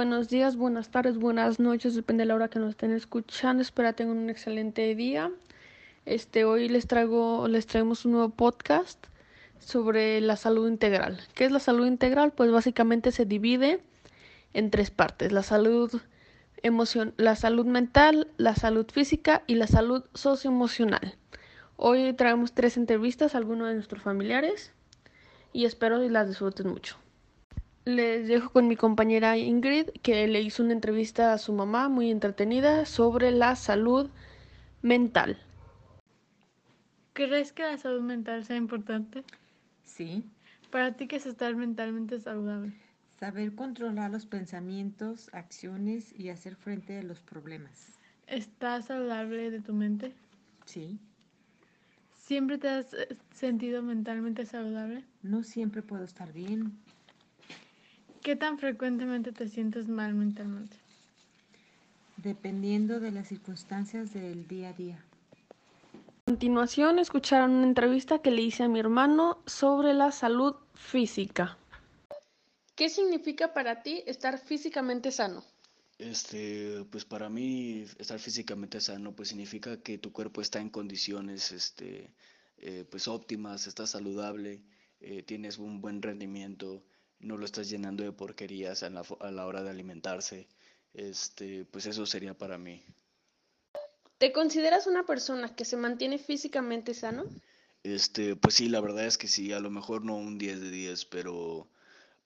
buenos días, buenas tardes, buenas noches, depende de la hora que nos estén escuchando. Espero tengan un excelente día. Este, hoy les traigo, les traemos un nuevo podcast sobre la salud integral. ¿Qué es la salud integral? Pues básicamente se divide en tres partes: la salud emoción, la salud mental, la salud física y la salud socioemocional. Hoy traemos tres entrevistas a algunos de nuestros familiares y espero que las disfruten mucho. Les dejo con mi compañera Ingrid, que le hizo una entrevista a su mamá muy entretenida sobre la salud mental. ¿Crees que la salud mental sea importante? Sí. ¿Para ti qué es estar mentalmente saludable? Saber controlar los pensamientos, acciones y hacer frente a los problemas. ¿Estás saludable de tu mente? Sí. ¿Siempre te has eh, sentido mentalmente saludable? No siempre puedo estar bien. ¿Qué tan frecuentemente te sientes mal mentalmente? Dependiendo de las circunstancias del día a día. A continuación escucharon una entrevista que le hice a mi hermano sobre la salud física. ¿Qué significa para ti estar físicamente sano? Este, pues para mí estar físicamente sano pues significa que tu cuerpo está en condiciones este, eh, pues óptimas, estás saludable, eh, tienes un buen rendimiento, no lo estás llenando de porquerías a la, a la hora de alimentarse, este, pues eso sería para mí. ¿Te consideras una persona que se mantiene físicamente sano? Este, pues sí, la verdad es que sí, a lo mejor no un 10 de 10, pero,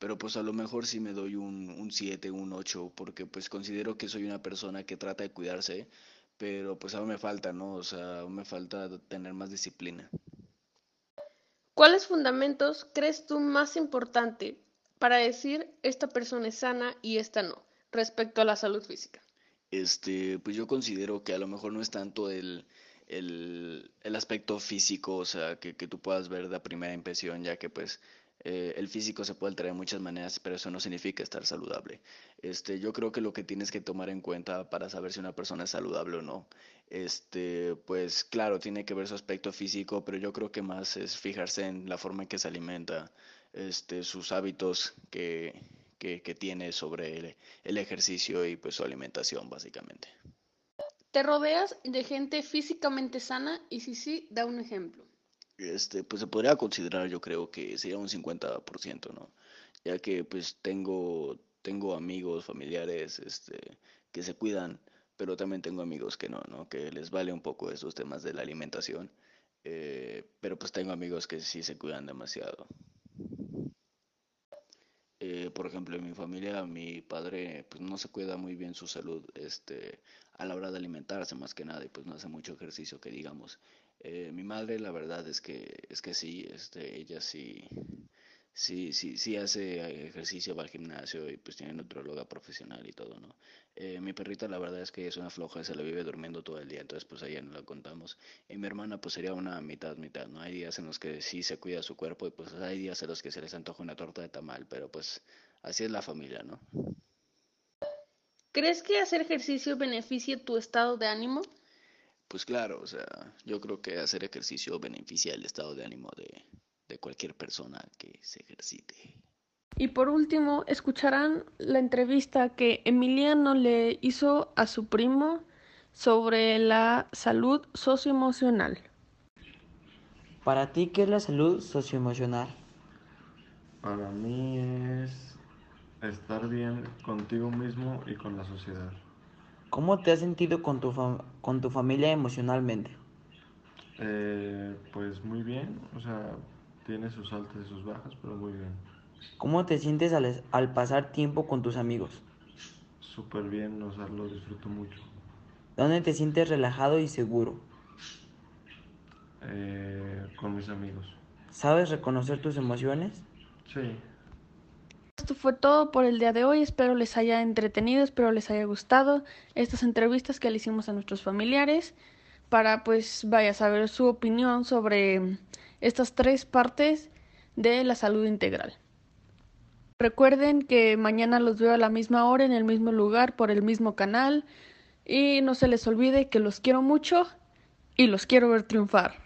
pero pues a lo mejor sí me doy un, un 7, un 8, porque pues considero que soy una persona que trata de cuidarse, pero pues aún me falta, ¿no? O sea, aún me falta tener más disciplina. ¿Cuáles fundamentos crees tú más importante para decir esta persona es sana y esta no, respecto a la salud física? Este, pues yo considero que a lo mejor no es tanto el, el, el aspecto físico, o sea, que, que tú puedas ver de primera impresión, ya que pues eh, el físico se puede alterar de muchas maneras, pero eso no significa estar saludable. Este, yo creo que lo que tienes que tomar en cuenta para saber si una persona es saludable o no, este, pues claro, tiene que ver su aspecto físico, pero yo creo que más es fijarse en la forma en que se alimenta, este, sus hábitos que, que, que tiene sobre el, el ejercicio y pues su alimentación, básicamente. ¿Te rodeas de gente físicamente sana? Y si sí, da un ejemplo. Este, pues se podría considerar, yo creo que sería un 50%, ¿no? Ya que pues tengo, tengo amigos, familiares, este, que se cuidan, pero también tengo amigos que no, ¿no? Que les vale un poco esos temas de la alimentación, eh, pero pues tengo amigos que sí se cuidan demasiado. Por ejemplo, en mi familia, mi padre pues no se cuida muy bien su salud, este, a la hora de alimentarse más que nada, y pues no hace mucho ejercicio que digamos. Eh, mi madre, la verdad es que, es que sí, este, ella sí, sí, sí, sí hace ejercicio, va al gimnasio y pues tiene nutróloga profesional y todo, ¿no? Eh, mi perrita, la verdad es que es una floja, se la vive durmiendo todo el día, entonces pues a ella no la contamos. Y mi hermana pues sería una mitad, mitad, ¿no? Hay días en los que sí se cuida su cuerpo y pues hay días en los que se les antoja una torta de tamal, pero pues así es la familia, ¿no? ¿Crees que hacer ejercicio beneficia tu estado de ánimo? Pues claro, o sea, yo creo que hacer ejercicio beneficia el estado de ánimo de, de cualquier persona que se ejercite. Y por último, escucharán la entrevista que Emiliano le hizo a su primo sobre la salud socioemocional. Para ti, ¿qué es la salud socioemocional? Para mí es estar bien contigo mismo y con la sociedad. ¿Cómo te has sentido con tu, fam- con tu familia emocionalmente? Eh, pues muy bien, o sea, tiene sus altas y sus bajas, pero muy bien. ¿Cómo te sientes al, al pasar tiempo con tus amigos? Súper bien, o sea, lo disfruto mucho. ¿Dónde te sientes relajado y seguro? Eh, con mis amigos. ¿Sabes reconocer tus emociones? Sí. Esto fue todo por el día de hoy. Espero les haya entretenido, espero les haya gustado estas entrevistas que le hicimos a nuestros familiares para pues vaya a saber su opinión sobre estas tres partes de la salud integral. Recuerden que mañana los veo a la misma hora en el mismo lugar por el mismo canal y no se les olvide que los quiero mucho y los quiero ver triunfar.